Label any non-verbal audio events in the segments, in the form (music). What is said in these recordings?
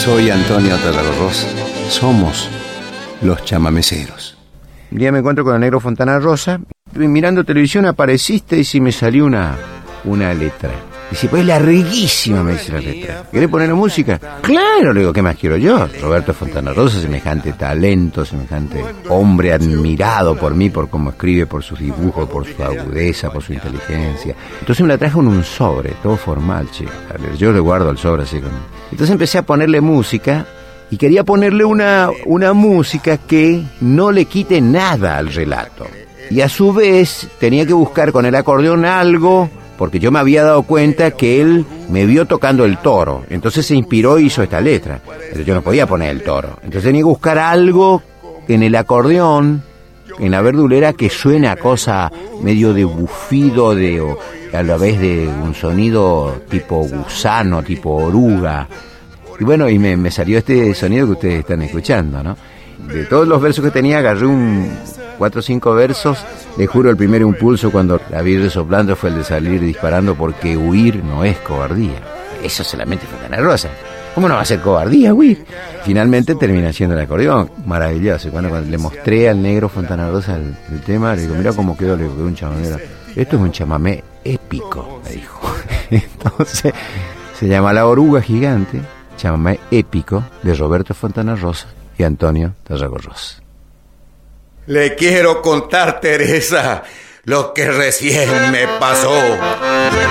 Soy Antonio Tarragorros. Somos los chamameceros. Un día me encuentro con el negro Fontana Rosa. Mirando televisión apareciste y si me salió una, una letra. Dice, pues larguísima, me dice la letra. ¿Querés poner música? Claro, le digo, ¿qué más quiero yo? Roberto Fontana Rosa, semejante talento, semejante hombre admirado por mí, por cómo escribe, por sus dibujos, por su agudeza, por su inteligencia. Entonces me la trajo en un sobre, todo formal, che. Yo le guardo el sobre así con... Entonces empecé a ponerle música y quería ponerle una, una música que no le quite nada al relato. Y a su vez tenía que buscar con el acordeón algo porque yo me había dado cuenta que él me vio tocando el toro, entonces se inspiró y hizo esta letra. Pero yo no podía poner el toro, entonces tenía que buscar algo en el acordeón, en la verdulera, que suene a cosa medio de bufido, de, o a la vez de un sonido tipo gusano, tipo oruga. Y bueno, y me, me salió este sonido que ustedes están escuchando, ¿no? De todos los versos que tenía, agarré un, cuatro o cinco versos. Le juro, el primer impulso cuando la vi resoplando fue el de salir disparando porque huir no es cobardía. Eso solamente fue tan Rosa. ¿Cómo no va a ser cobardía, huir? Finalmente termina siendo el acordeón. Maravilloso. Cuando, cuando le mostré al negro Fontana Rosa el, tema, le digo, mira cómo quedó, le digo, un chamamé. Esto es un chamamé épico, me dijo. (laughs) Entonces, se llama La Oruga Gigante, chamamé épico de Roberto Fontana Rosa y Antonio Tarragorros. Le quiero contar, Teresa, lo que recién me pasó.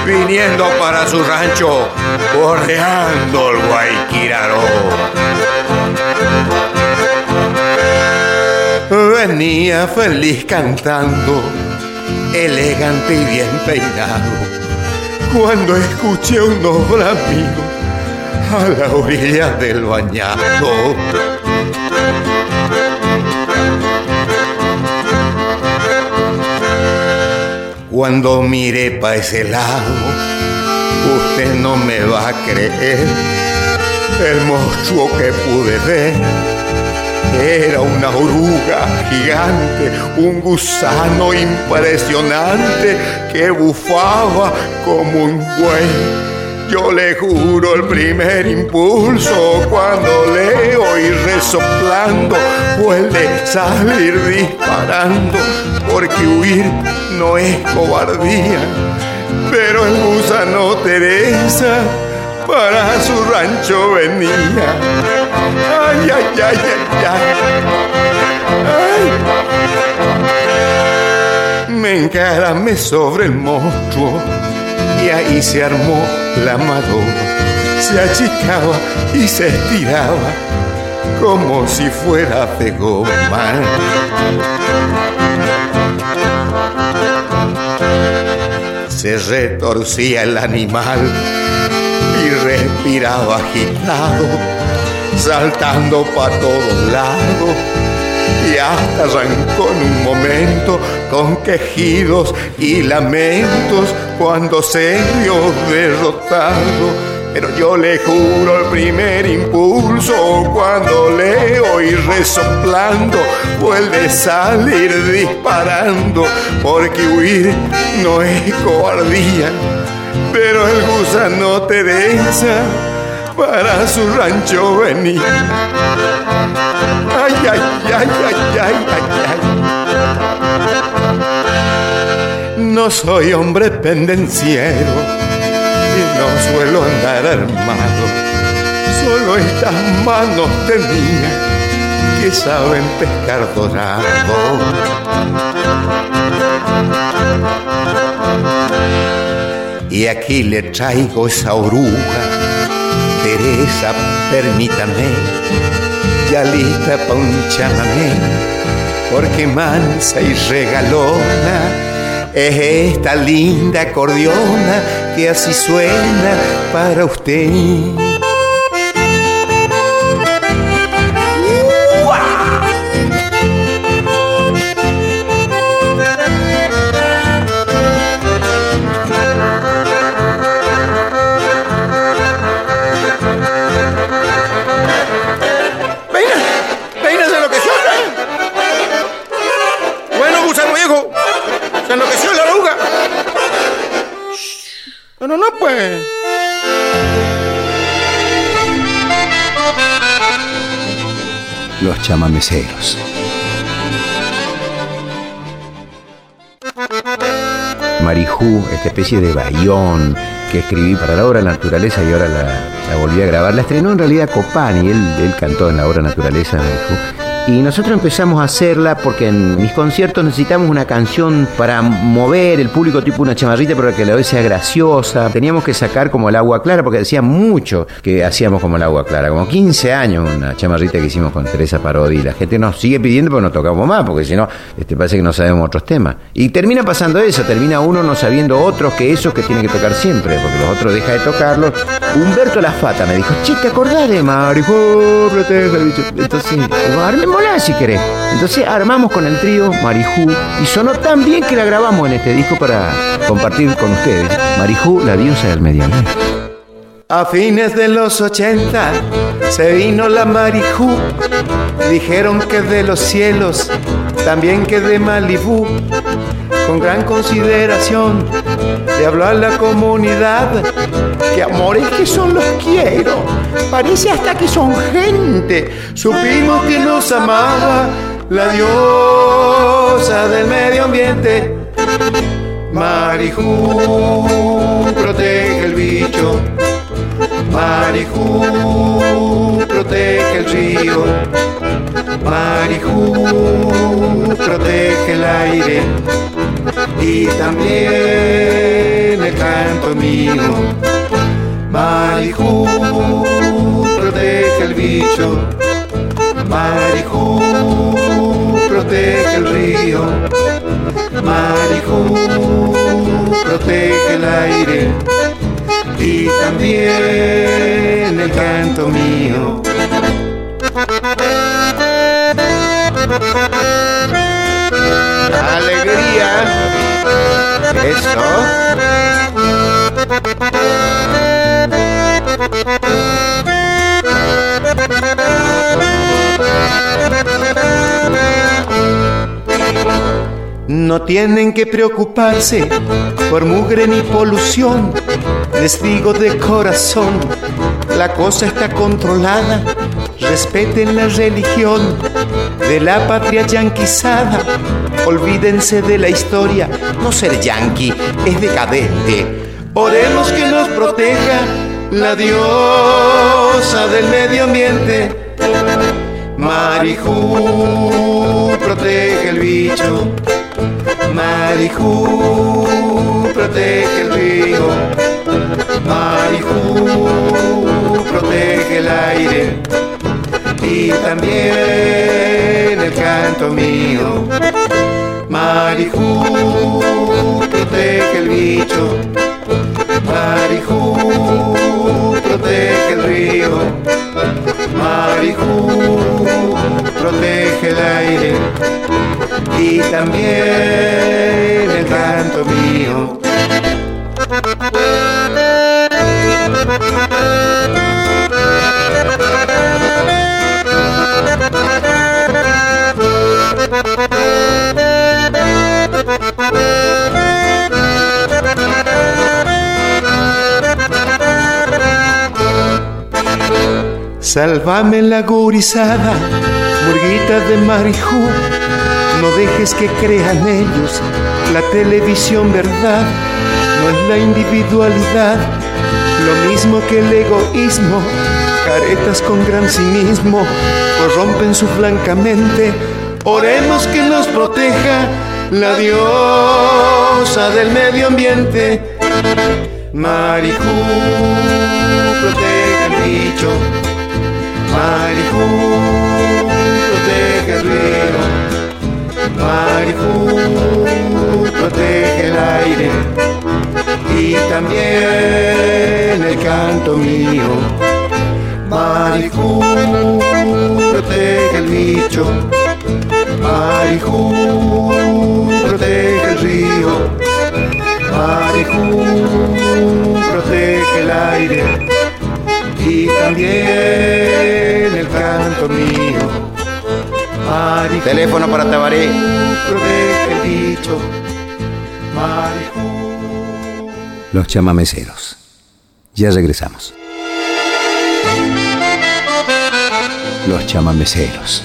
Viniendo para su rancho, bordeando el Guayquiraró. Venía feliz cantando, elegante y bien peinado, cuando escuché un noble amigo a la orilla del bañado Cuando mire pa' ese lado, usted no me va a creer. El monstruo que pude ver era una oruga gigante, un gusano impresionante que bufaba como un buey yo le juro el primer impulso cuando leo y resoplando puede salir disparando porque huir no es cobardía. Pero el gusano Teresa para su rancho venía. Ay, ay, ay, ay, ay. Me encaramé sobre el monstruo y se armó la madoma, se achicaba y se estiraba como si fuera de goma. Se retorcía el animal y respiraba agitado, saltando para todos lados y hasta arrancó en un momento con quejidos y lamentos cuando se vio derrotado. Pero yo le juro el primer impulso cuando leo y resoplando vuelve salir disparando porque huir no es cobardía. Pero el gusano Teresa para su rancho venir. Ay, ay, ay, ay, ay, ay, ay. No soy hombre pendenciero y no suelo andar armado. Solo estas manos mías que saben pescar dorado. Y aquí le traigo esa oruga Teresa, permítame, ya lista pa' un chamamé, porque mansa y regalona es esta linda acordeona que así suena para usted. Pues. los chamameceros. Marijú, esta especie de bayón que escribí para la obra Naturaleza y ahora la, volví a grabar. La estrenó en realidad Copani, él, él cantó en la obra Naturaleza Marijú y nosotros empezamos a hacerla porque en mis conciertos necesitamos una canción para mover el público tipo una chamarrita para que la vez sea graciosa. Teníamos que sacar como el agua clara porque decía mucho que hacíamos como el agua clara. Como 15 años una chamarrita que hicimos con Teresa Parodi. La gente nos sigue pidiendo pero no tocamos más porque si no, este, parece que no sabemos otros temas. Y termina pasando eso, termina uno no sabiendo otros que esos que tiene que tocar siempre porque los otros deja de tocarlos. Humberto La Fata me dijo, che, ¿te acordás de Marijo? Entonces, si querés. Entonces armamos con el trío Marijú y sonó tan bien que la grabamos en este disco para compartir con ustedes. Marijú, la diosa del ambiente. A fines de los 80 se vino la Marijú. Dijeron que de los cielos, también que de Malibú. Con gran consideración le habló a la comunidad que amores que son los quiero. Parece hasta que son gente. Supimos que nos amaba la diosa del medio ambiente. Marijú, protege el bicho. Marijú, protege el río. Marijú, protege el aire. Y también el canto mío. Marijú, protege el bicho. Marijú, protege el río. Marijú, protege el aire. Y también el canto mío. Alegría. Eso. No tienen que preocuparse por mugre ni polución. Les digo de corazón, la cosa está controlada. Respeten la religión de la patria yanquizada. Olvídense de la historia. No ser yanqui es decadente. Oremos que nos proteja la diosa del medio ambiente. Marijú, protege el bicho. Marijú, protege el río. Marijú, protege el aire. Y también el canto mío. Marijú, protege el bicho. Marijú, protege el río. Marijú, protege el aire y también el canto mío. Sálvame la gurizada, murguita de marijú, no dejes que crean ellos la televisión verdad, no es la individualidad, lo mismo que el egoísmo, caretas con gran cinismo, corrompen su mente, oremos que nos proteja la diosa del medio ambiente. Marijú, protege el bicho Marijú, protege el río. Marijú, protege el aire. Y también el canto mío. Marijú, protege el bicho. Marijú, protege el río. Marijú, protege el aire y también el canto mío. Teléfono para Tabaré. Protege el dicho. Los chamameceros. Ya regresamos. los chamameceros.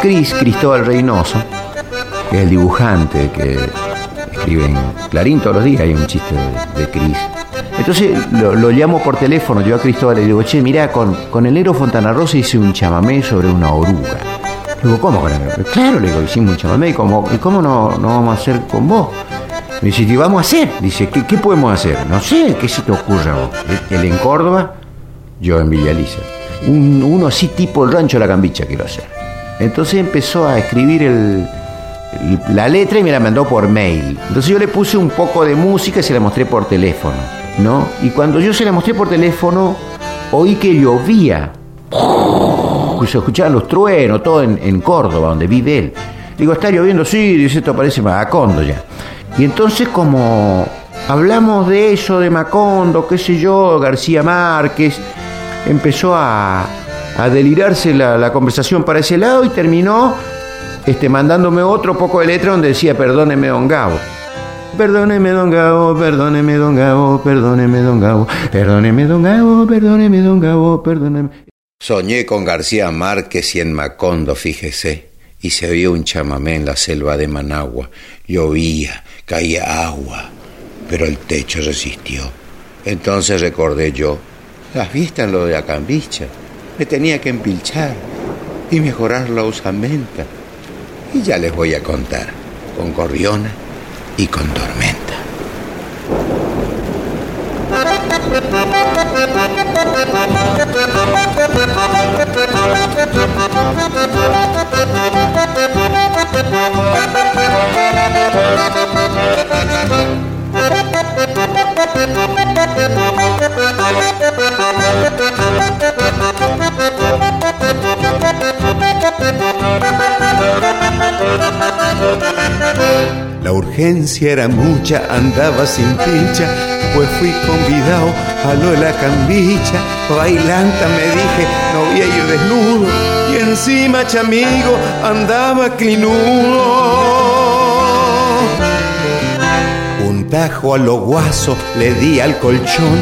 Cris Cristóbal Reynoso, que es el dibujante que escribe en Clarín todos los días, hay un chiste de, Cris. Entonces lo, llamo por teléfono, yo a Cristóbal le digo, che, mirá, con, con el negro Fontana Rosa hice un chamamé sobre una oruga. Le digo, ¿cómo? Claro, le digo, hicimos un chamamé, ¿y cómo, y cómo no, no vamos a hacer con vos? Me dice, ¿qué vamos a hacer? Dice, ¿qué, ¿qué, podemos hacer? No sé, ¿qué se te ocurre a vos? Él en Córdoba, yo en Villa Un, uno así tipo el rancho de la cambicha quiero hacer. Entonces empezó a escribir el, la letra y me la mandó por mail. Entonces yo le puse un poco de música y se la mostré por teléfono, ¿no? Y cuando yo se la mostré por teléfono, oí que llovía. Se escuchaban los truenos, todo en, en Córdoba, donde vive él. Digo, ¿está lloviendo? Sí, dice, esto parece Macondo ya. Y entonces como hablamos de eso, de Macondo, qué sé yo, García Márquez, empezó a, a delirarse la, conversación para ese lado y terminó este, mandándome otro poco de letra donde decía, perdóneme, don Gabo. Perdóneme, don Gabo, perdóneme, don Gabo, perdóneme, don Gabo, perdóneme, don Gabo, perdóneme, don Gabo, perdóneme. Soñé con García Márquez y en Macondo, fíjese, y se oía un chamamé en la selva de Managua. Llovía, caía agua, pero el techo resistió. Entonces recordé yo, las vistas en lo de la cambicha, me tenía que empilchar y mejorar la usamenta. Y ya les voy a contar, con corriona y con tormenta. (laughs) La urgencia era mucha, andaba sin pincha, pues fui convidado a lo de la cambicha. Bailanta me dije, no voy a ir desnudo, y encima chamigo andaba clinudo. Un tajo a lo guaso le di al colchón,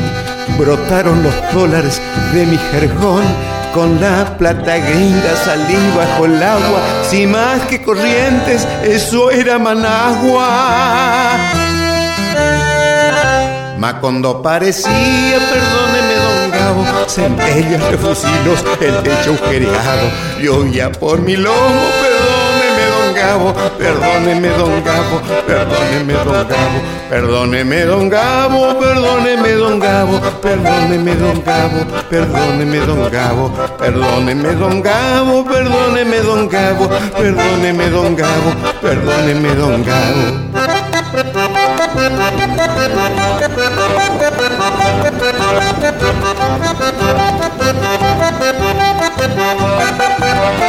brotaron los dólares de mi jergón. Con la plata gringa salí bajo el agua, sin más que corrientes, eso era Managua. Macondo parecía, perdóneme don Gabo, centellas de fusilos, el techo agujereado, ya por mi lomo, perdóneme don Gabo, perdóneme don Gabo, perdóneme don Gabo, perdóneme don Gabo, perdóneme don Gabo, perdóneme don Gabo, perdóneme don Gabo, perdóneme don Gabo, perdóneme don Gabo, perdóneme don Gabo.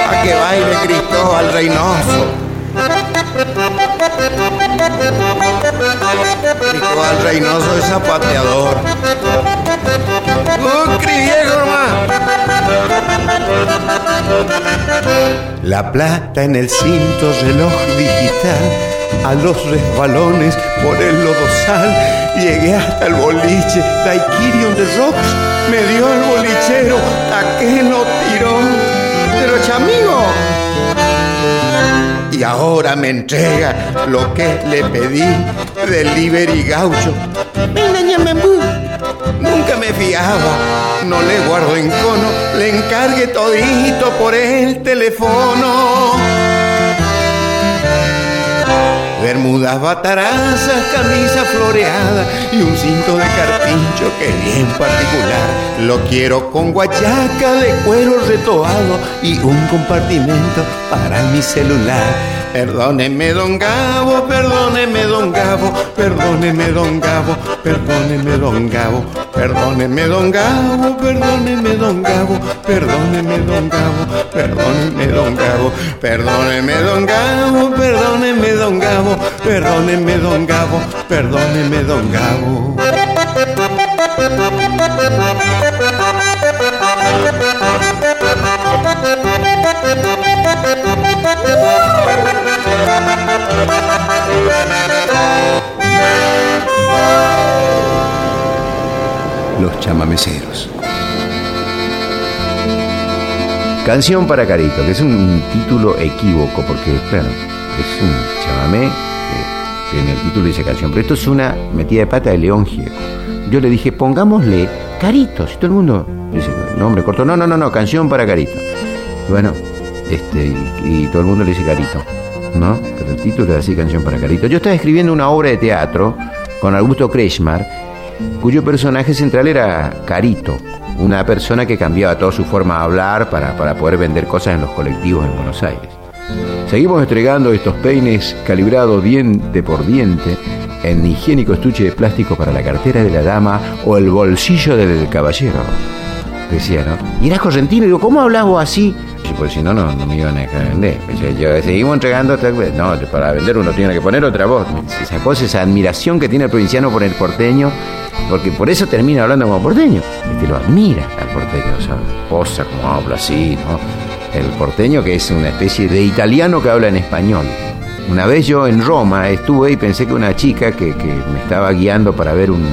A que baile Cristo al Reynoso. Igual Reynoso es zapateador. La plata en el cinto reloj digital, a los resbalones por el lodosal, llegué hasta el boliche, Daikirion de Rocks, me dio el bolichero, ¿a qué no tiró? Pero chamigo, y ahora me entrega lo que le pedí delivery gaucho. Nunca me fiaba, no le guardo en cono, le encargue todito por el teléfono. Bermudas batarazas, camisa floreada y un cinto de carpincho que bien particular. Lo quiero con guayaca de cuero retobado y un compartimento para mi celular. Perdóneme, don Gabo, perdóneme, don Gabo, perdóneme, don Gabo, perdóneme, don Gabo, perdóneme, don Gabo, perdóneme, don Gabo, perdóneme, don Gabo, perdóneme, don Gabo, perdóneme, don Gabo, perdóneme, don Gabo, perdóneme, don Gabo, perdóneme, don Gabo. Los chamameceros. Canción para Carito, que es un título equívoco, porque, claro, es un chamamé que, en el título dice canción, pero esto es una metida de pata de León Gieco. Yo le dije, pongámosle Carito, si todo el mundo nombre corto, no, no, no, no, canción para Carito. Bueno, este, y, todo el mundo le dice Carito, ¿no? Pero el título es así, canción para Carito. Yo estaba escribiendo una obra de teatro con Augusto Kretschmar, cuyo personaje central era Carito, una persona que cambiaba toda su forma de hablar para, para poder vender cosas en los colectivos en Buenos Aires. Seguimos entregando estos peines calibrados diente por diente en higiénico estuche de plástico para la cartera de la dama o el bolsillo del caballero. Decía, ¿no? Y era correntino, y digo, ¿cómo hablas vos así? Pues si no, no, me iban a vender. Yo, seguimos entregando, no, para vender uno tiene que poner otra voz. Esa cosa, esa admiración que tiene el provinciano por el porteño, porque por eso termina hablando como porteño. Este lo admira al porteño, o sea, posa como habla así, ¿no? El porteño que es una especie de italiano que habla en español. Una vez yo en Roma estuve y pensé que una chica que me estaba guiando para ver un,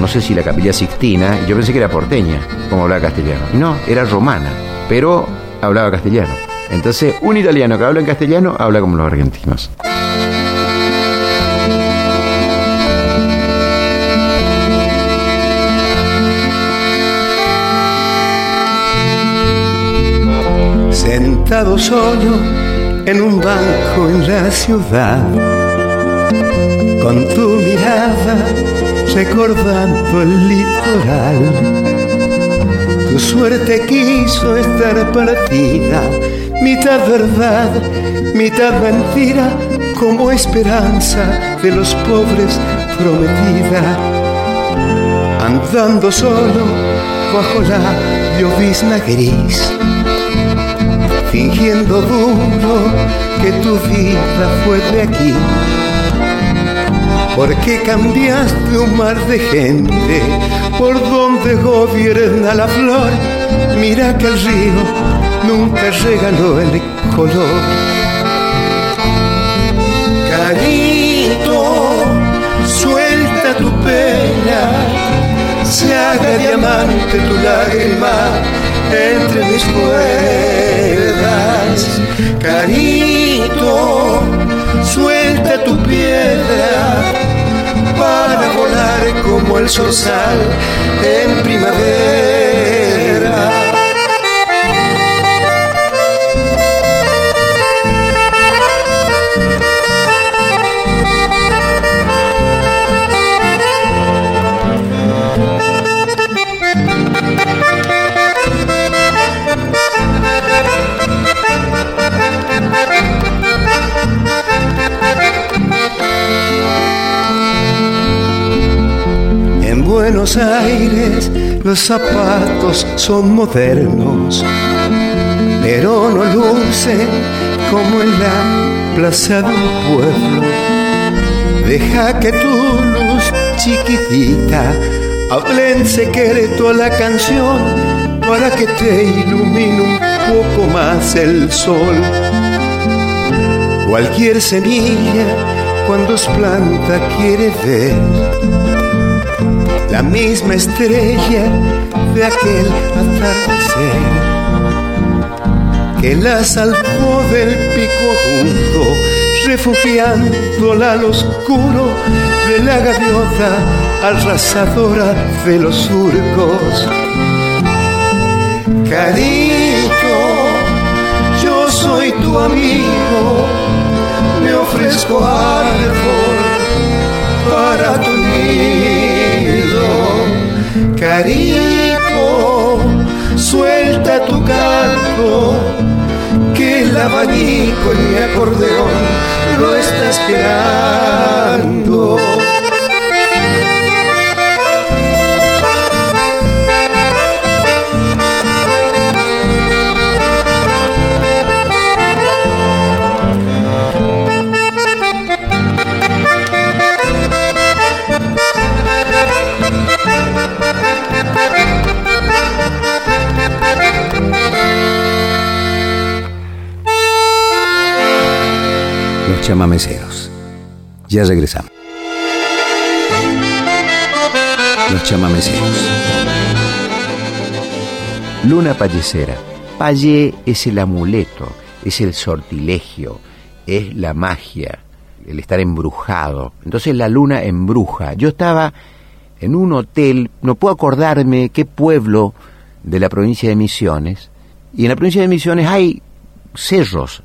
no sé si la capilla Sixtina, yo pensé que era porteña, como hablaba castellano. No, era romana, pero hablaba castellano. Entonces, un italiano que habla en castellano habla como los argentinos. Sentado solo en un banco en la ciudad, con tu mirada recordando el litoral tu suerte quiso estar partida, mitad verdad, mitad mentira, como esperanza de los pobres prometida. Andando solo bajo la llovizna gris, fingiendo duro que tu vida fue de aquí ¿Por qué cambiaste un mar de gente por donde gobierna la flor? Mira que el río nunca regaló el color. Carito, suelta tu pena, se haga diamante tu lágrima entre mis cuerdas. Carito, suelta tu piedra para volar como el sal en primavera. Buenos Aires los zapatos son modernos, pero no lucen como en la plaza del pueblo. Deja que tu luz chiquitita hable en secreto la canción para que te ilumine un poco más el sol. Cualquier semilla cuando es planta quiere ver la misma estrella de aquel atardecer que la salvó del pico agudo, refugiándola al oscuro de la gaviota arrasadora de los surcos. Carito, yo soy tu amigo, me ofrezco árbol para tu Carito, suelta tu canto, que el abanico en mi acordeón lo está esperando. Chamameceros. Ya regresamos. Los chamameceros. Luna Pallecera, payé es el amuleto, es el sortilegio, es la magia, el estar embrujado. Entonces la luna embruja. Yo estaba en un hotel, no puedo acordarme qué pueblo de la provincia de Misiones, y en la provincia de Misiones hay cerros.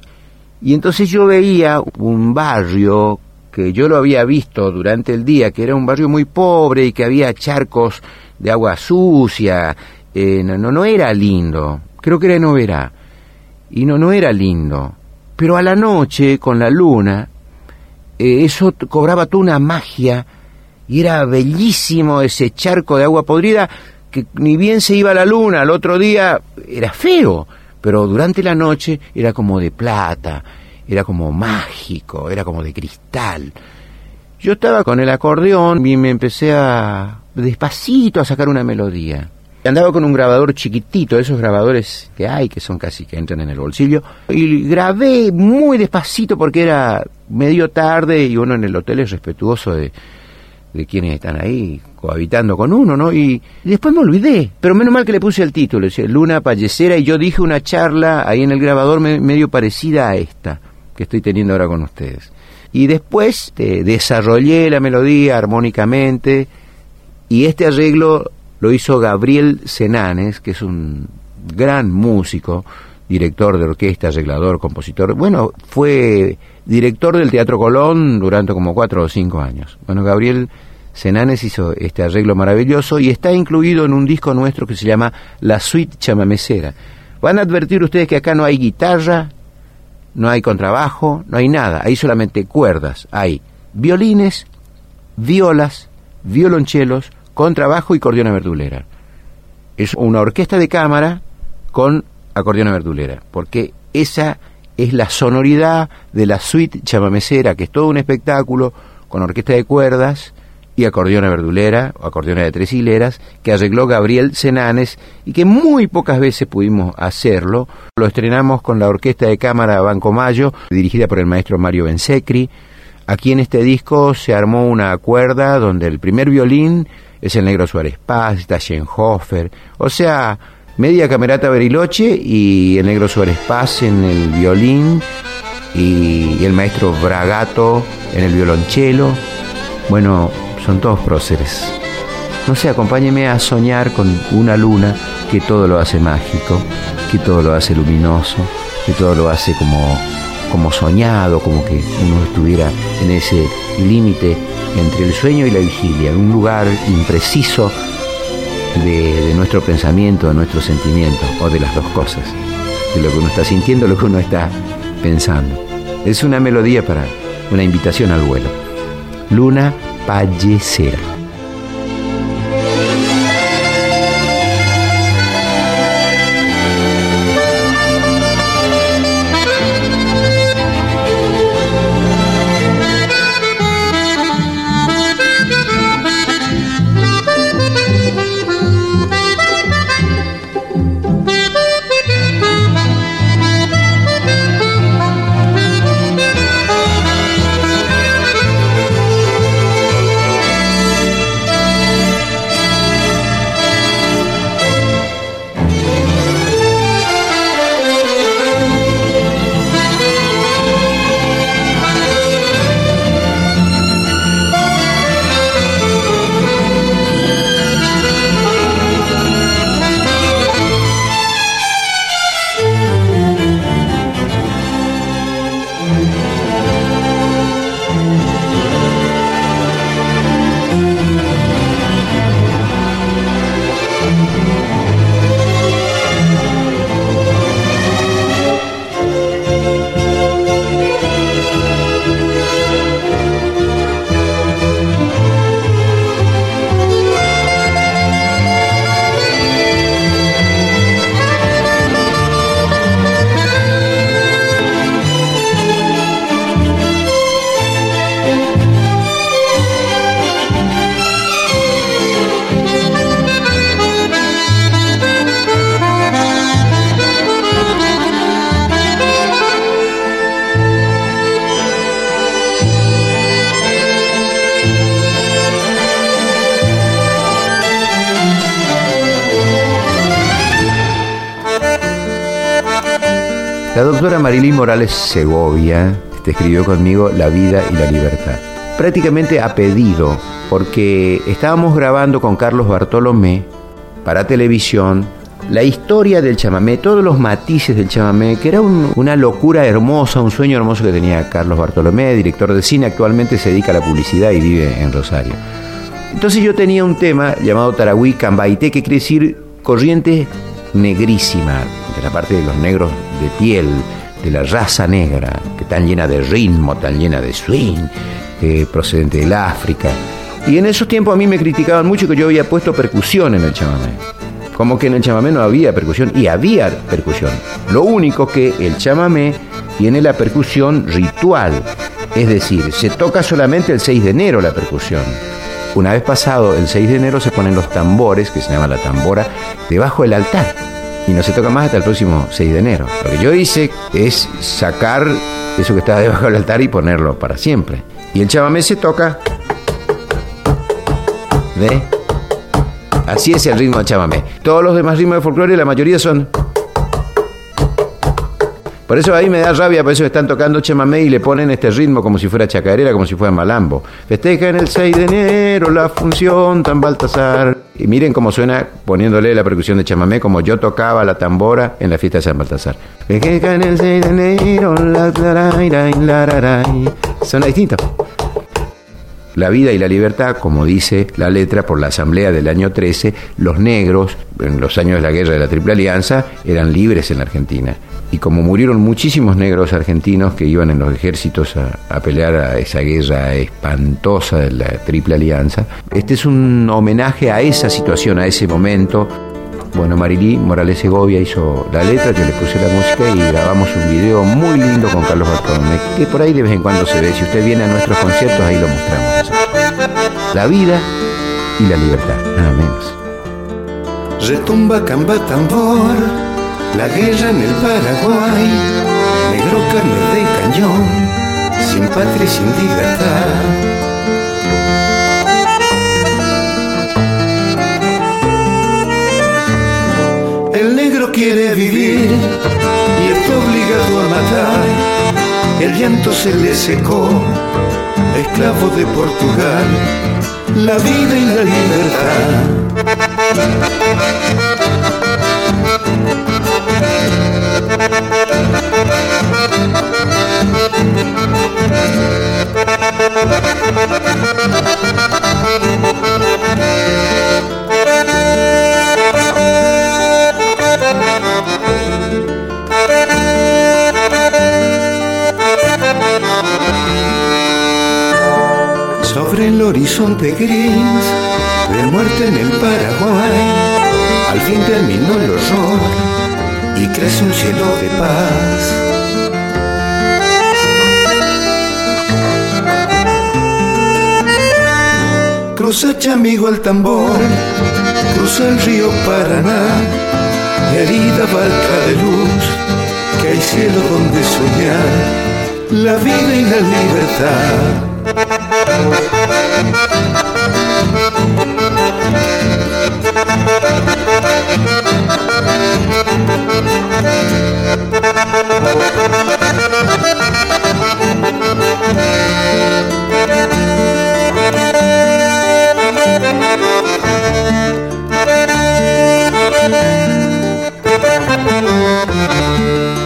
Y entonces yo veía un barrio que yo lo había visto durante el día, que era un barrio muy pobre y que había charcos de agua sucia. Eh, no, no, era lindo, creo que era Noverá. Y no, no era lindo. Pero a la noche, con la luna, eh, eso cobraba toda una magia y era bellísimo ese charco de agua podrida que ni bien se iba la luna, al otro día era feo, pero durante la noche era como de plata, era como mágico, era como de cristal. Yo estaba con el acordeón y me empecé a despacito a sacar una melodía. Andaba con un grabador chiquitito, esos grabadores que hay, que son casi que entran en el bolsillo, y grabé muy despacito porque era medio tarde y uno en el hotel es respetuoso de, de quienes están ahí cohabitando con uno, ¿no? Y, después me olvidé, pero menos mal que le puse el título, decía Luna Pallecera, y yo dije una charla ahí en el grabador medio parecida a esta que estoy teniendo ahora con ustedes. Y después eh, desarrollé la melodía armónicamente, y este arreglo lo hizo Gabriel Senanes, que es un gran músico, director de orquesta, arreglador, compositor. Bueno, fue director del Teatro Colón durante como cuatro o cinco años. Bueno, Gabriel Senanes hizo este arreglo maravilloso y está incluido en un disco nuestro que se llama La Suite Chamamecera. Van a advertir ustedes que acá no hay guitarra, no hay contrabajo, no hay nada, hay solamente cuerdas, hay violines, violas, violonchelos, contrabajo y cordiona verdulera. Es una orquesta de cámara con acordeona verdulera, porque esa es la sonoridad de la suite chamamecera, que es todo un espectáculo con orquesta de cuerdas y acordeona verdulera o acordeona de tres hileras que arregló Gabriel Senanes y que muy pocas veces pudimos hacerlo. Lo estrenamos con la orquesta de cámara Banco Mayo, dirigida por el maestro Mario Bensecri. Aquí en este disco se armó una cuerda donde el primer violín es el negro Suárez Paz, está o sea, media camerata Beriloche y el negro Suárez Paz en el violín y, el maestro Bragato en el violonchelo. Bueno, son todos próceres. No sé, acompáñeme a soñar con una luna que todo lo hace mágico, que todo lo hace luminoso, que todo lo hace como, como soñado, como que uno estuviera en ese límite entre el sueño y la vigilia, en un lugar impreciso de, nuestro pensamiento, de nuestro sentimiento, o de las dos cosas, de lo que uno está sintiendo, lo que uno está pensando. Es una melodía para una invitación al vuelo. Luna Pallecera. Marilyn Morales Segovia escribió conmigo La vida y la libertad. Prácticamente a pedido, porque estábamos grabando con Carlos Bartolomé para televisión la historia del chamamé, todos los matices del chamamé, que era una locura hermosa, un sueño hermoso que tenía Carlos Bartolomé, director de cine, actualmente se dedica a la publicidad y vive en Rosario. Entonces yo tenía un tema llamado Tarahui Cambaité, que quiere decir corriente negrísima, de la parte de los negros de piel, de la raza negra, que tan llena de ritmo, tan llena de swing, eh, procedente del África. Y en esos tiempos a mí me criticaban mucho que yo había puesto percusión en el chamamé. Como que en el chamamé no había percusión, y había percusión. Lo único que el chamamé tiene la percusión ritual, es decir, se toca solamente el 6 de enero la percusión. Una vez pasado el 6 de enero se ponen los tambores, que se llama la tambora, debajo del altar. Y no se toca más hasta el próximo 6 de enero. Lo que yo hice es sacar eso que estaba debajo del altar y ponerlo para siempre. Y el chamamé se toca. Así es el ritmo del chamamé. Todos los demás ritmos de folclore, la mayoría son por eso ahí me da rabia, por eso están tocando chamamé y le ponen este ritmo como si fuera chacarera, como si fuera malambo. Festejan el 6 de enero la función tan Baltasar. Y miren cómo suena poniéndole la percusión de chamamé como yo tocaba la tambora en la fiesta de San Baltasar. Festejan el 6 de enero la Suena distinto. La vida y la libertad, como dice la letra por la Asamblea del año 13, los negros, en los años de la guerra de la Triple Alianza, eran libres en la Argentina y como murieron muchísimos negros argentinos que iban en los ejércitos a, pelear a esa guerra espantosa de la Triple Alianza, este es un homenaje a esa situación, a ese momento. Bueno, Marilí Morales Segovia hizo la letra, yo le puse la música y grabamos un video muy lindo con Carlos Bartolomé, que por ahí de vez en cuando se ve. Si usted viene a nuestros conciertos, ahí lo mostramos. La vida y la libertad, nada menos. Retumba camba tambor la guerra en el Paraguay, negro carne de cañón, sin patria sin libertad. Quiere vivir y está obligado a matar. El llanto se le secó, esclavo de Portugal, la vida y la libertad. Horizonte gris de muerte en el Paraguay, al fin terminó el horror y crece un cielo de paz. Cruza Chamigo al tambor, cruza el río Paraná, herida barca de luz, que hay cielo donde soñar la vida y la libertad. Música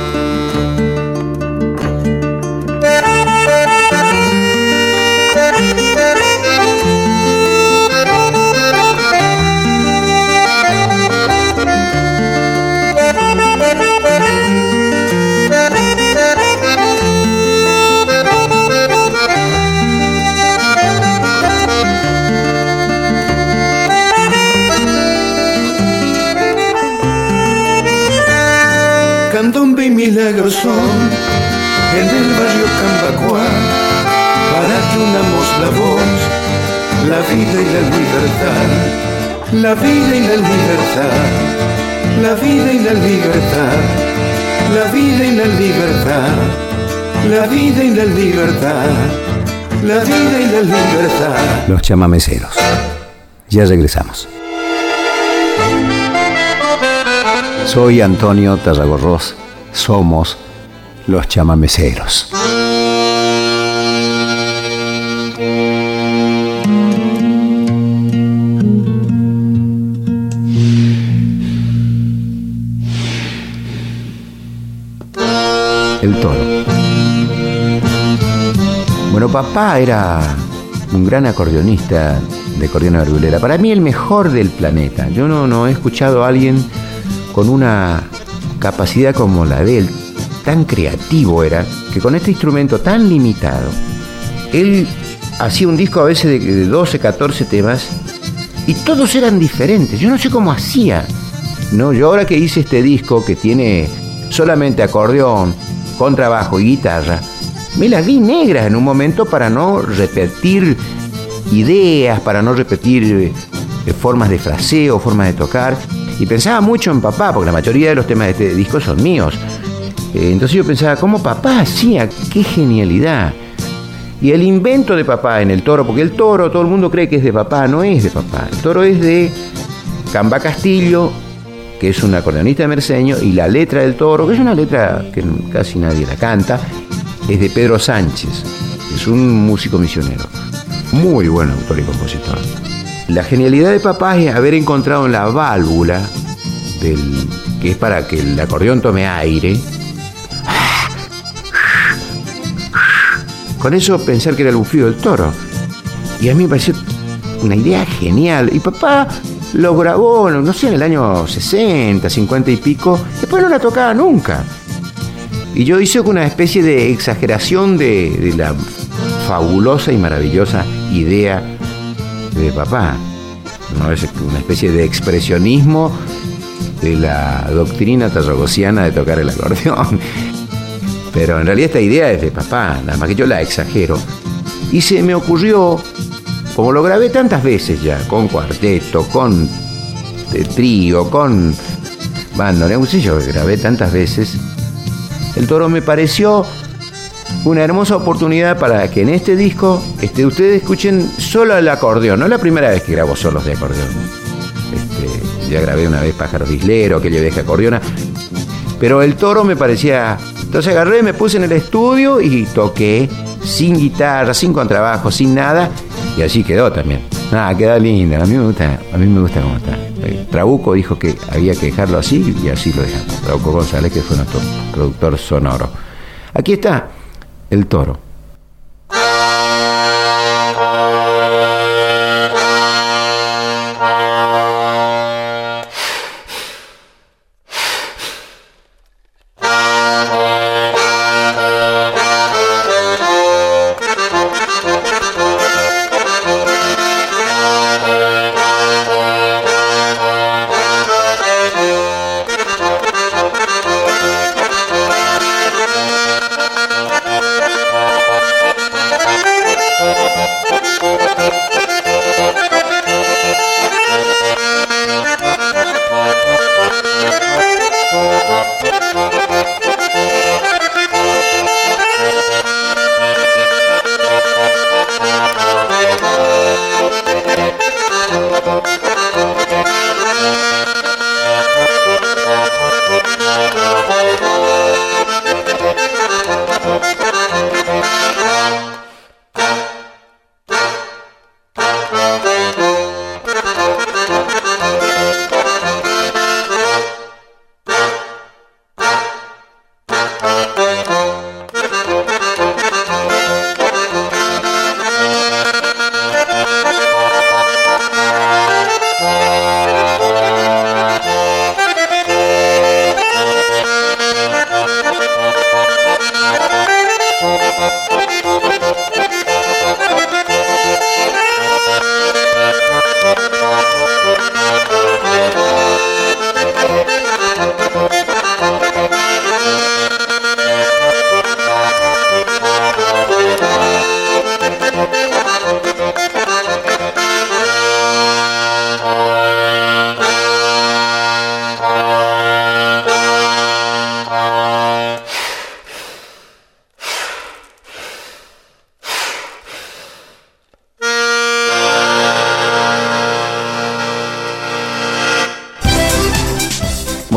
en el barrio Cambacuá para que unamos la voz, la vida y la libertad, la vida y la libertad, la vida y la libertad, la vida y la libertad, la vida y la libertad, la vida y la libertad. Los chamameceros. Ya regresamos. Soy Antonio Tarragorros somos los chamameceros. El toro. Bueno, papá era un gran acordeonista de acordeón verdulera. Para mí el mejor del planeta. Yo no, no he escuchado a alguien con una capacidad como la de él. Tan creativo era que con este instrumento tan limitado, él hacía un disco a veces de 12, 14 temas y todos eran diferentes. Yo no sé cómo hacía. No, yo ahora que hice este disco que tiene solamente acordeón, contrabajo y guitarra, me las vi negras en un momento para no repetir ideas, para no repetir eh, formas de fraseo, formas de tocar. Y pensaba mucho en papá, porque la mayoría de los temas de este disco son míos. Eh, entonces yo pensaba, ¿cómo papá hacía? ¡Qué genialidad! Y el invento de papá en el toro, porque el toro todo el mundo cree que es de papá, no es de papá. El toro es de Camba Castillo, que es un acordeonista de merceño, y la letra del toro, que es una letra que casi nadie la canta, es de Pedro Sánchez, es un músico misionero. Muy buen autor y compositor. La genialidad de papá es haber encontrado en la válvula, que es para que el acordeón tome aire, con eso pensar que era el bufido del toro. Y a mí me pareció una idea genial. Y papá lo grabó, no sé, en el año 60, 50 y pico. Después no la tocaba nunca. Y yo hice una especie de exageración de la fabulosa y maravillosa idea de papá. ¿no? Es una especie de expresionismo de la doctrina tarragosiana de tocar el acordeón. (laughs) Pero en realidad esta idea es de papá, nada más que yo la exagero. Y se me ocurrió, como lo grabé tantas veces ya, con cuarteto, con trío, con banda, no sé yo, grabé tantas veces. El toro me pareció una hermosa oportunidad para que en este disco este, ustedes escuchen solo el acordeón. No es la primera vez que grabo solos de acordeón. Este, ya grabé una vez Pájaro Islero, aquella vieja acordeona. Pero el toro me parecía. Entonces agarré, me puse en el estudio y toqué sin guitarra, sin contrabajo, sin nada. Y así quedó también. Nada, queda linda. A mí me gusta, a mí me gusta cómo está. Trabuco dijo que había que dejarlo así y así lo dejamos. Trabuco González, que fue nuestro productor sonoro. Aquí está el toro.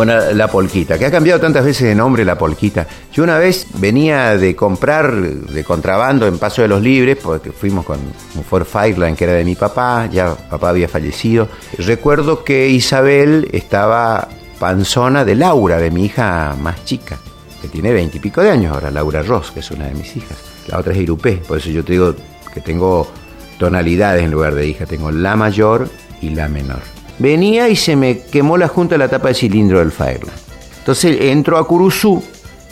Bueno, la polquita, que ha cambiado tantas veces de nombre la polquita. Yo una vez venía de comprar de contrabando en Paso de los Libres, porque fuimos con un Ford que era de mi papá, ya papá había fallecido. Recuerdo que Isabel estaba panzona de Laura, de mi hija más chica, que tiene veintipico de años ahora, Laura Ross, que es una de mis hijas. La otra es Irupé, por eso yo te digo que tengo tonalidades en lugar de hija, tengo la mayor y la menor. Venía y se me quemó la junta de la tapa de cilindro del Fireland. Entonces entro a Curuzú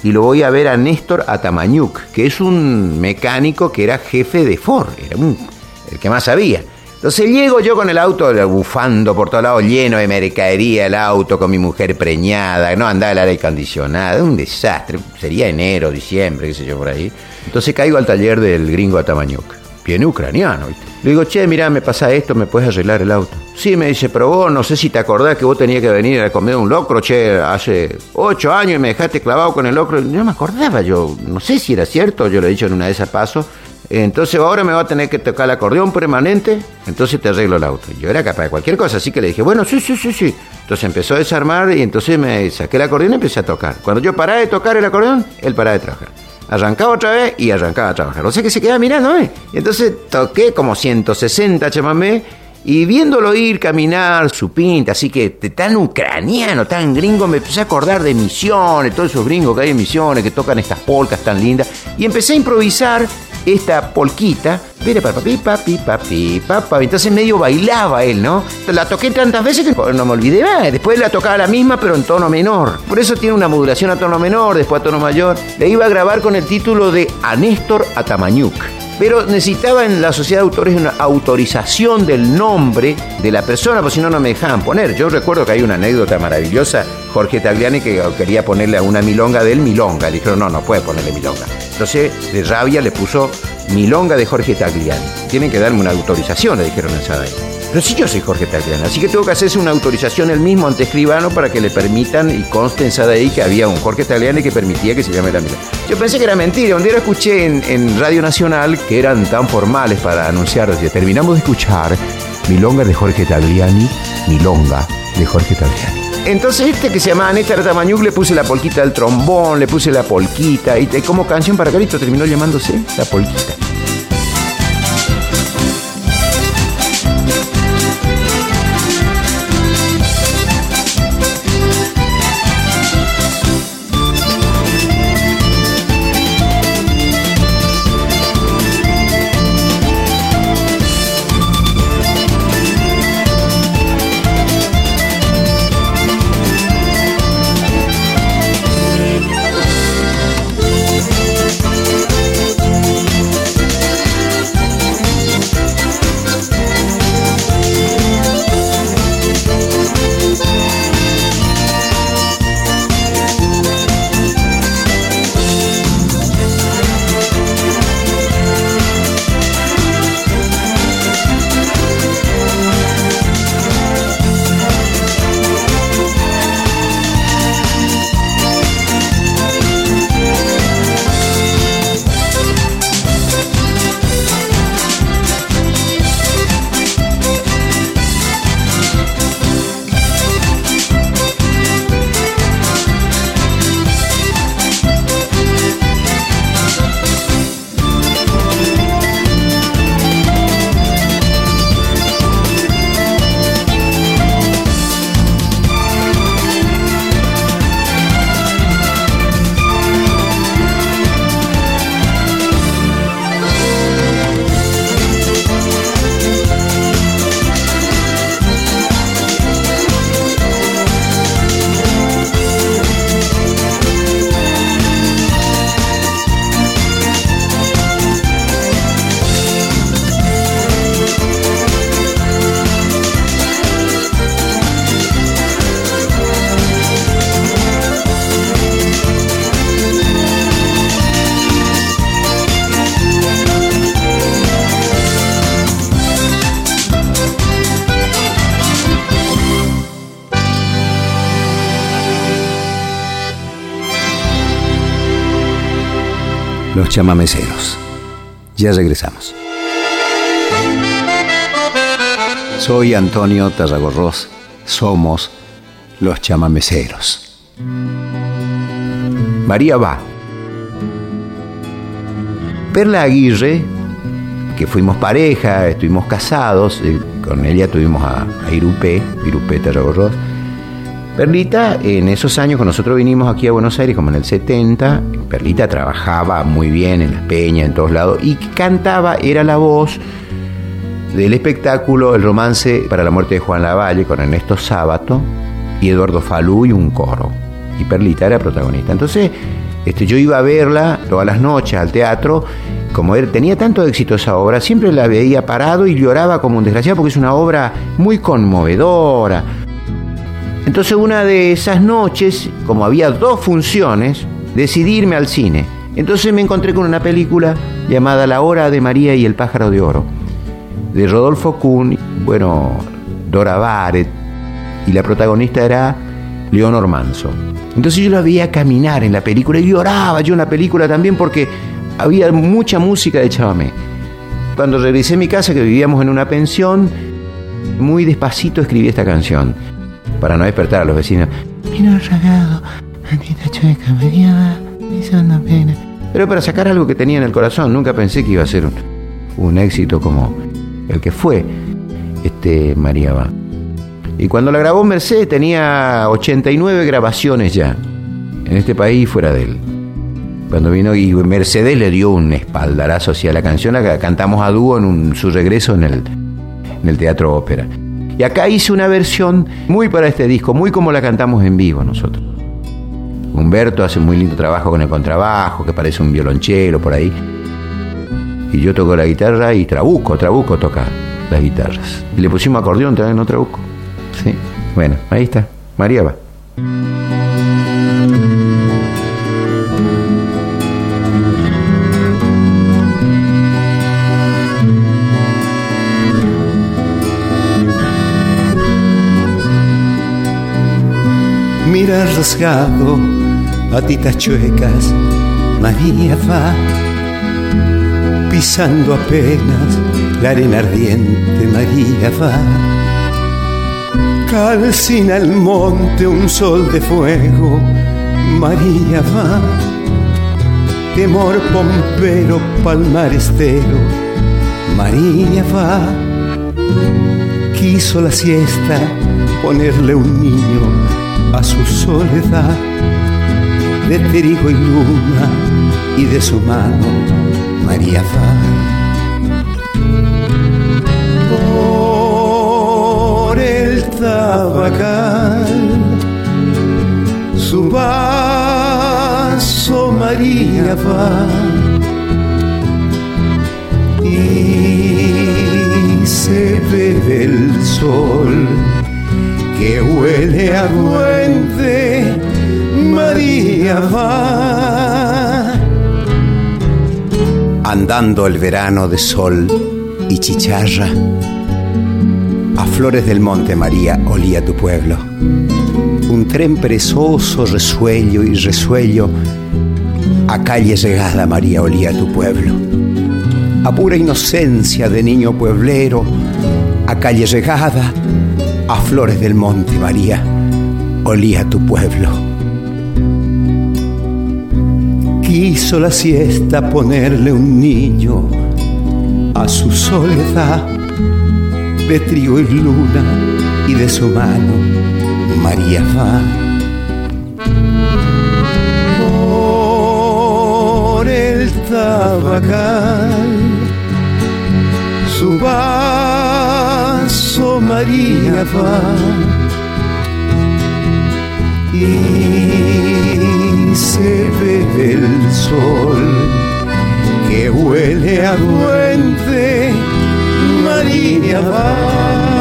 y lo voy a ver a Néstor Atamañuk, que es un mecánico que era jefe de Ford, era el que más sabía. Entonces llego yo con el auto bufando por todos lados, lleno de mercadería, el auto con mi mujer preñada, no andaba el aire acondicionado, un desastre. Sería enero, diciembre, qué sé yo, por ahí. Entonces caigo al taller del gringo Atamañuk, bien ucraniano. Le digo, che, mira, me pasa esto, ¿me puedes arreglar el auto? Sí, me dice, pero vos no sé si te acordás que vos tenías que venir a comer un locro, che, hace ocho años y me dejaste clavado con el locro. No me acordaba, yo no sé si era cierto, yo lo he dicho en una de esas pasos. Entonces ahora me va a tener que tocar el acordeón permanente, entonces te arreglo el auto. Yo era capaz de cualquier cosa, así que le dije, bueno, sí, sí, sí, sí. Entonces empezó a desarmar y entonces me saqué el acordeón y empecé a tocar. Cuando yo paraba de tocar el acordeón, él paraba de trabajar arrancaba otra vez y arrancaba a trabajar. O sea que se quedaba mirando, ¿eh? Y entonces toqué como 160 chamamé y viéndolo ir, caminar, su pinta, así que tan ucraniano, tan gringo, me empecé a acordar de Misiones, todos esos gringos que hay en Misiones, que tocan estas polcas tan lindas. Y empecé a improvisar esta polquita. Entonces medio bailaba él, ¿no? La toqué tantas veces que no me olvidé. Después la tocaba la misma, pero en tono menor. Por eso tiene una modulación a tono menor, después a tono mayor. Le iba a grabar con el título de Anéstor Atamañuk pero necesitaba en la sociedad de autores una autorización del nombre de la persona, porque si no, no me dejaban poner. Yo recuerdo que hay una anécdota maravillosa, Jorge Tagliani, que quería ponerle a una milonga del Milonga. Le dijeron, no, no puede ponerle Milonga. Entonces, de rabia, le puso Milonga de Jorge Tagliani. Tienen que darme una autorización, le dijeron en Sadai. Pero si yo soy Jorge Tagliani, así que tengo que hacerse una autorización el mismo ante escribano para que le permitan y conste en Sadai que había un Jorge Tagliani que permitía que se llame la milonga. Yo pensé que era mentira. Un día lo escuché en, Radio Nacional que eran tan formales para anunciar. terminamos de escuchar Milonga de Jorge Tagliani, Milonga de Jorge Tagliani. Entonces este que se llamaba Néstor Tamañuc le puse la polquita al trombón, le puse la polquita y como canción para Carito terminó llamándose La Polquita. Chamameceros. Ya regresamos. Soy Antonio Tarragorros. Somos los chamameceros. María va. Perla Aguirre, que fuimos pareja, estuvimos casados, eh, con ella tuvimos a, a Irupé, Irupé Terragorros. Perlita, en esos años, cuando nosotros vinimos aquí a Buenos Aires, como en el 70, Perlita trabajaba muy bien en las peñas, en todos lados, y cantaba, era la voz del espectáculo El romance para la muerte de Juan Lavalle con Ernesto Sábato y Eduardo Falú y un coro. Y Perlita era protagonista. Entonces, este, yo iba a verla todas las noches al teatro. Como él tenía tanto éxito esa obra, siempre la veía parado y lloraba como un desgraciado porque es una obra muy conmovedora. Entonces una de esas noches, como había dos funciones, decidí irme al cine. Entonces me encontré con una película llamada La Hora de María y el Pájaro de Oro, de Rodolfo Kuhn, bueno, Dora Baret, y la protagonista era Leonor Manso. Entonces yo la veía caminar en la película y lloraba yo en la película también porque había mucha música de chamamé. Cuando regresé a mi casa, que vivíamos en una pensión, muy despacito escribí esta canción para no despertar a los vecinos. Vino ragado, chueca, me pena. Pero para sacar algo que tenía en el corazón, nunca pensé que iba a ser un, un éxito como el que fue este María va. Y cuando la grabó Mercedes tenía 89 grabaciones ya, en este país y fuera de él. Cuando vino y Mercedes le dio un espaldarazo hacia la canción, la cantamos a dúo en su regreso en el, en el Teatro Ópera. Y acá hice una versión muy para este disco, muy como la cantamos en vivo nosotros. Humberto hace un muy lindo trabajo con el contrabajo, que parece un violonchelo por ahí. Y yo toco la guitarra y Trabuco, Trabuco toca las guitarras. Y le pusimos acordeón también, no Trabuco. Sí, bueno, ahí está. María va. Mira rasgado patitas chuecas, María va pisando apenas la arena ardiente, María va. Calcina el monte un sol de fuego, María va, temor pompero, palmar estero, María va, quiso la siesta ponerle un niño a su soledad, de trigo y luna y de su mano, María va tabacal, su vaso María va y se bebe el sol que huele a duende, María va. Andando el verano de sol y chicharra a flores del monte María olía tu pueblo. Un tren perezoso, resuello y resuello, a calle llegada María olía tu pueblo. A pura inocencia de niño pueblero, a calle llegada, a flores del monte María olía tu pueblo. Quiso la siesta ponerle un niño a su soledad de trigo y luna y de su mano María va. Por el tabacal, su María va. Y se ve el sol que huele a duende María va.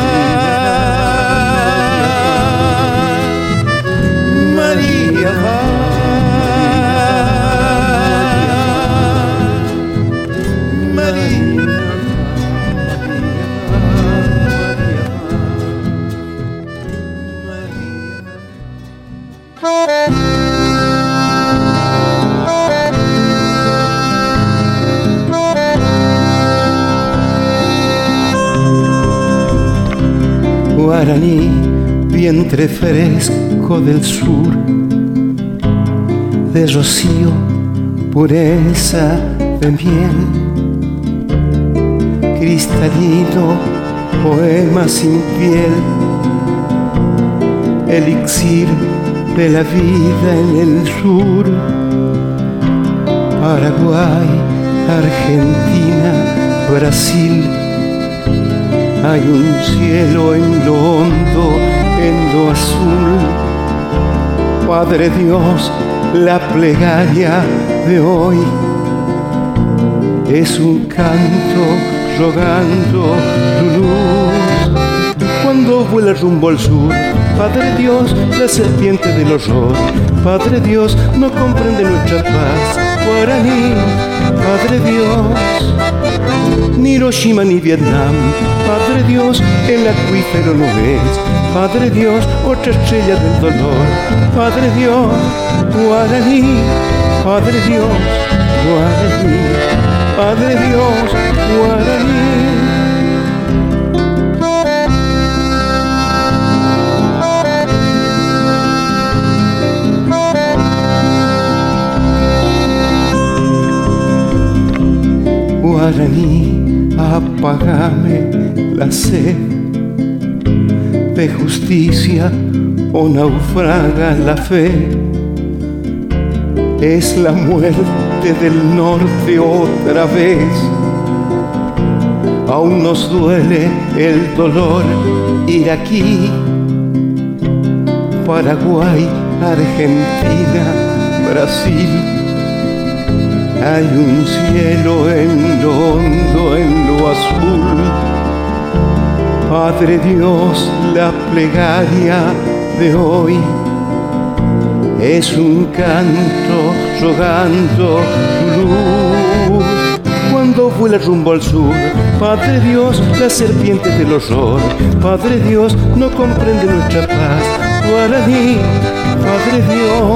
Guaraní vientre fresco del sur, de rocío, pureza de miel, cristalino, poema sin piel, elixir de la vida en el sur, Paraguay, Argentina, Brasil. Hay un cielo en lo hondo, en lo azul. Padre Dios, la plegaria de hoy es un canto rogando tu luz. Cuando vuela rumbo al sur, Padre Dios, la serpiente del horror, Padre Dios, no comprende nuestra paz. Guaraní, Padre Dios, ni Hiroshima ni Vietnam, Padre Dios, el acuífero no es, Padre Dios, otra estrella del dolor, Padre Dios, Guaraní, Padre Dios, Guaraní, Padre Dios, Guaraní. Guaraní, apagame la sed de justicia o naufraga la fe. Es la muerte del norte otra vez. Aún nos duele el dolor ir aquí. Paraguay, Argentina, Brasil hay un cielo en lo hondo, en lo azul. Padre Dios, la plegaria de hoy es un canto rogando tu luz. Cuando vuela rumbo al sur, Padre Dios, la serpiente del horror, Padre Dios, no comprende nuestra paz. Guaraní, Padre Dios,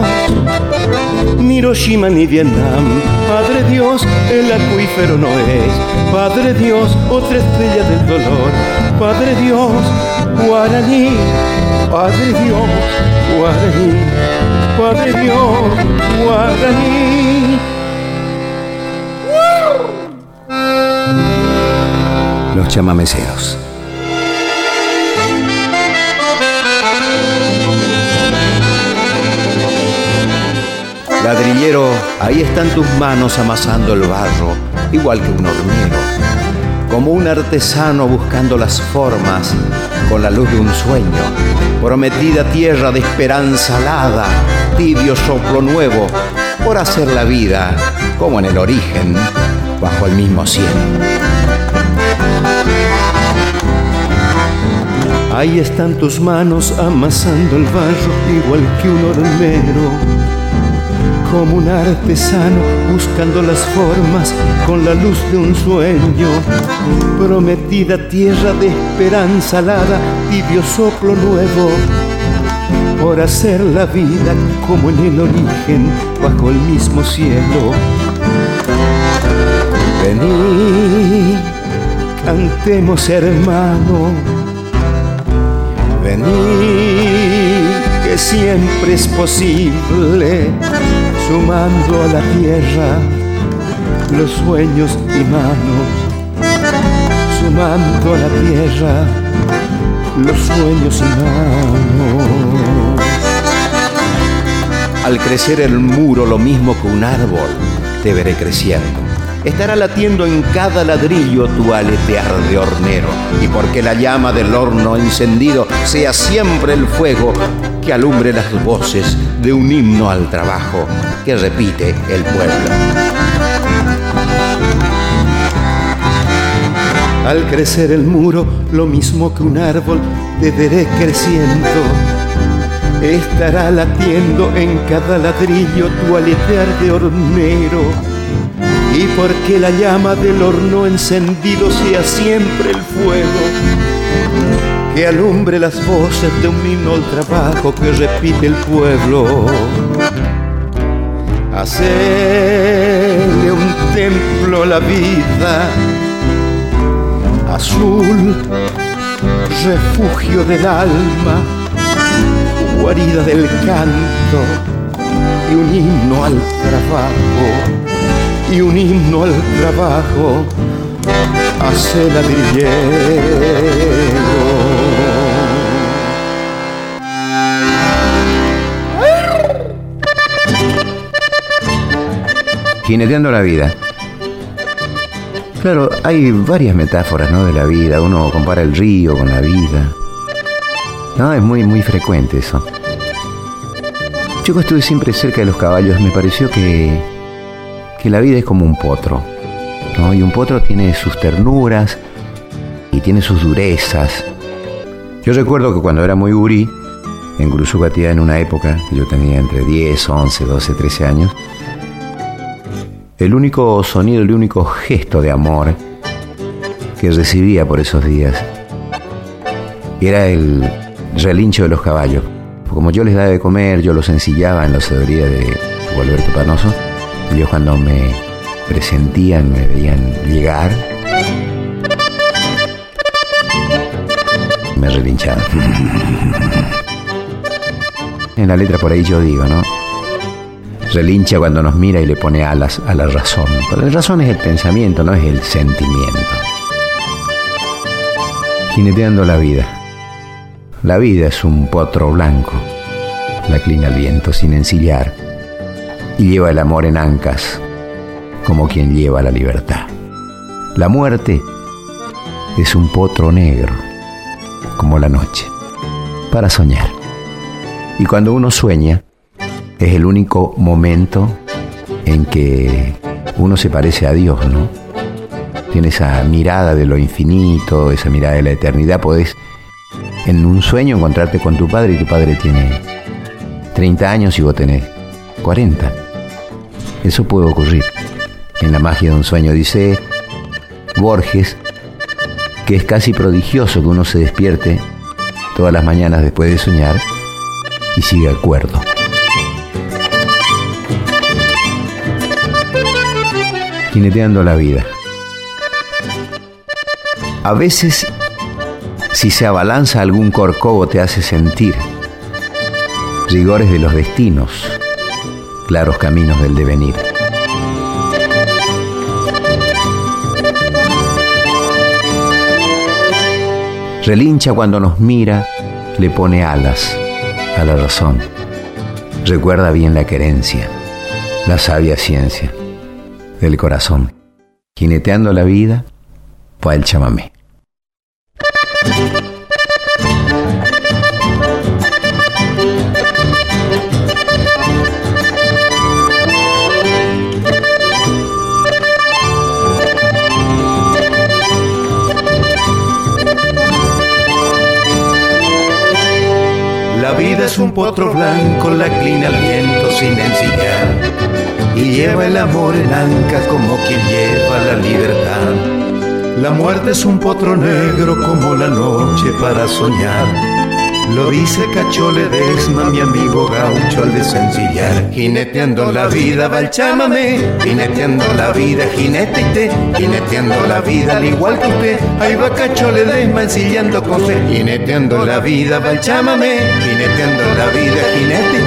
ni Hiroshima ni Vietnam. Padre Dios, el acuífero no es. Padre Dios, otra estrella del dolor. Padre Dios, Guaraní. Padre Dios, Guaraní. Padre Dios, Guaraní. Los chamameceros. Ladrillero, ahí están tus manos amasando el barro, igual que un hormiguero. Como un artesano buscando las formas con la luz de un sueño. Prometida tierra de esperanza alada, tibio soplo nuevo, por hacer la vida como en el origen, bajo el mismo cielo. Ahí están tus manos amasando el barro igual que un hormero como un artesano buscando las formas con la luz de un sueño. Prometida tierra de esperanza alada, tibio soplo nuevo, por hacer la vida como en el origen, bajo el mismo cielo. Vení, cantemos hermano, vení, que siempre es posible sumando a la tierra los sueños y manos, sumando a la tierra los sueños y manos. Al crecer el muro lo mismo que un árbol, te veré creciendo. Estará latiendo en cada ladrillo tu aletear de hornero, y porque la llama del horno encendido sea siempre el fuego que alumbre las voces de un himno al trabajo que repite el pueblo. Al crecer el muro, lo mismo que un árbol, te veré creciendo. Estará latiendo en cada ladrillo tu aletear de hornero. Y porque la llama del horno encendido sea siempre el fuego que alumbre las voces de un himno al trabajo que repite el pueblo. Hacerle un templo a la vida, azul, refugio del alma, guarida del canto y un himno al trabajo, y un himno al trabajo, hace la Jineteando la vida. Claro, hay varias metáforas ¿no? de la vida. Uno compara el río con la vida. No, es muy, muy frecuente eso. Yo estuve siempre cerca de los caballos, me pareció que, que la vida es como un potro. ¿no? Y un potro tiene sus ternuras y tiene sus durezas. Yo recuerdo que cuando era muy gurí, en Gurusugatía en una época, yo tenía entre 10, 11, 12, 13 años, el único sonido, el único gesto de amor que recibía por esos días era el relincho de los caballos. Como yo les daba de comer, yo los ensillaba en la sedoría de Gualberto Panoso. Ellos cuando me presentían, me veían llegar, me relinchaban. en la letra por ahí yo digo, ¿no? relincha cuando nos mira y le pone alas a la razón. Pero la razón es el pensamiento, no es el sentimiento. Jineteando la vida. La vida es un potro blanco, la clina al viento sin ensillar, y lleva el amor en ancas, como quien lleva la libertad. La muerte es un potro negro, como la noche, para soñar. Y cuando uno sueña, es el único momento en que uno se parece a Dios, ¿no? Tiene esa mirada de lo infinito, esa mirada de la eternidad. Podés en un sueño encontrarte con tu padre y tu padre tiene 30 años y vos tenés 40. Eso puede ocurrir en la magia de un sueño. Dice Borges que es casi prodigioso que uno se despierte todas las mañanas después de soñar y siga acuerdo. jineteando la vida. A veces, si se abalanza algún corcovo, te hace sentir rigores de los destinos, claros caminos del devenir. Relincha cuando nos mira, le pone alas a la razón. Recuerda bien la querencia, la sabia ciencia del corazón. Jineteando la vida, pa' el chamamé. Es un potro blanco, la clina al viento sin ensillar y lleva el amor en anca como quien lleva la libertad. La muerte es un potro negro como la noche para soñar. Lo dice Cachole Desma, mi amigo gaucho al desencillar. Jineteando la vida va el chámame, jineteando la vida, jinete jineteando la vida al igual que usted. Ahí va Cachole Desma ensillando con fe, jineteando la vida va el chámame, jineteando la vida, jinete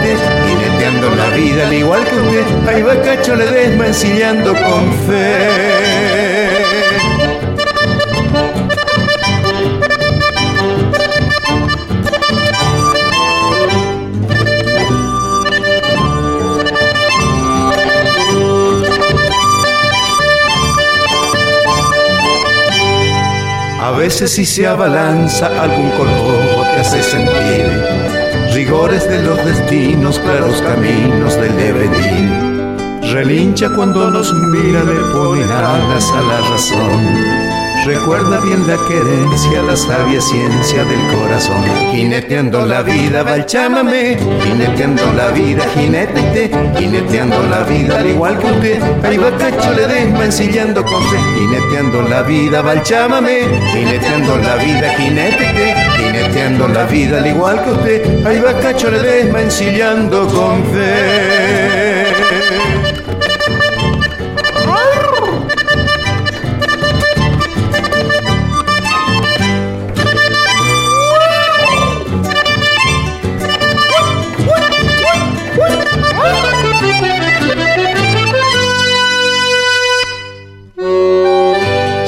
la vida al igual que usted. Ahí va Cacho Ledesma ensillando con fe. Veces si se abalanza algún corvo te hace sentir rigores de los destinos, claros caminos del devenir. Relincha cuando nos mira, le pone alas a la razón. Recuerda bien la querencia, la sabia ciencia del corazón. Jineteando la vida va el chámame, jineteando la vida, jinete, jineteando la vida al igual que usted. Ahí va cacho le desma ensillando con fe. Jineteando la vida va el chámame, jineteando la vida, jinete, jineteando la vida al igual que usted. Ahí va cacho le desma ensillando con fe.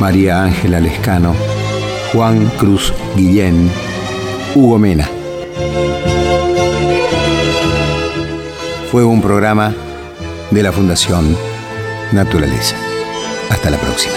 María Ángela Lescano, Juan Cruz Guillén, Hugo Mena. Fue un programa de la Fundación Naturaleza. Hasta la próxima.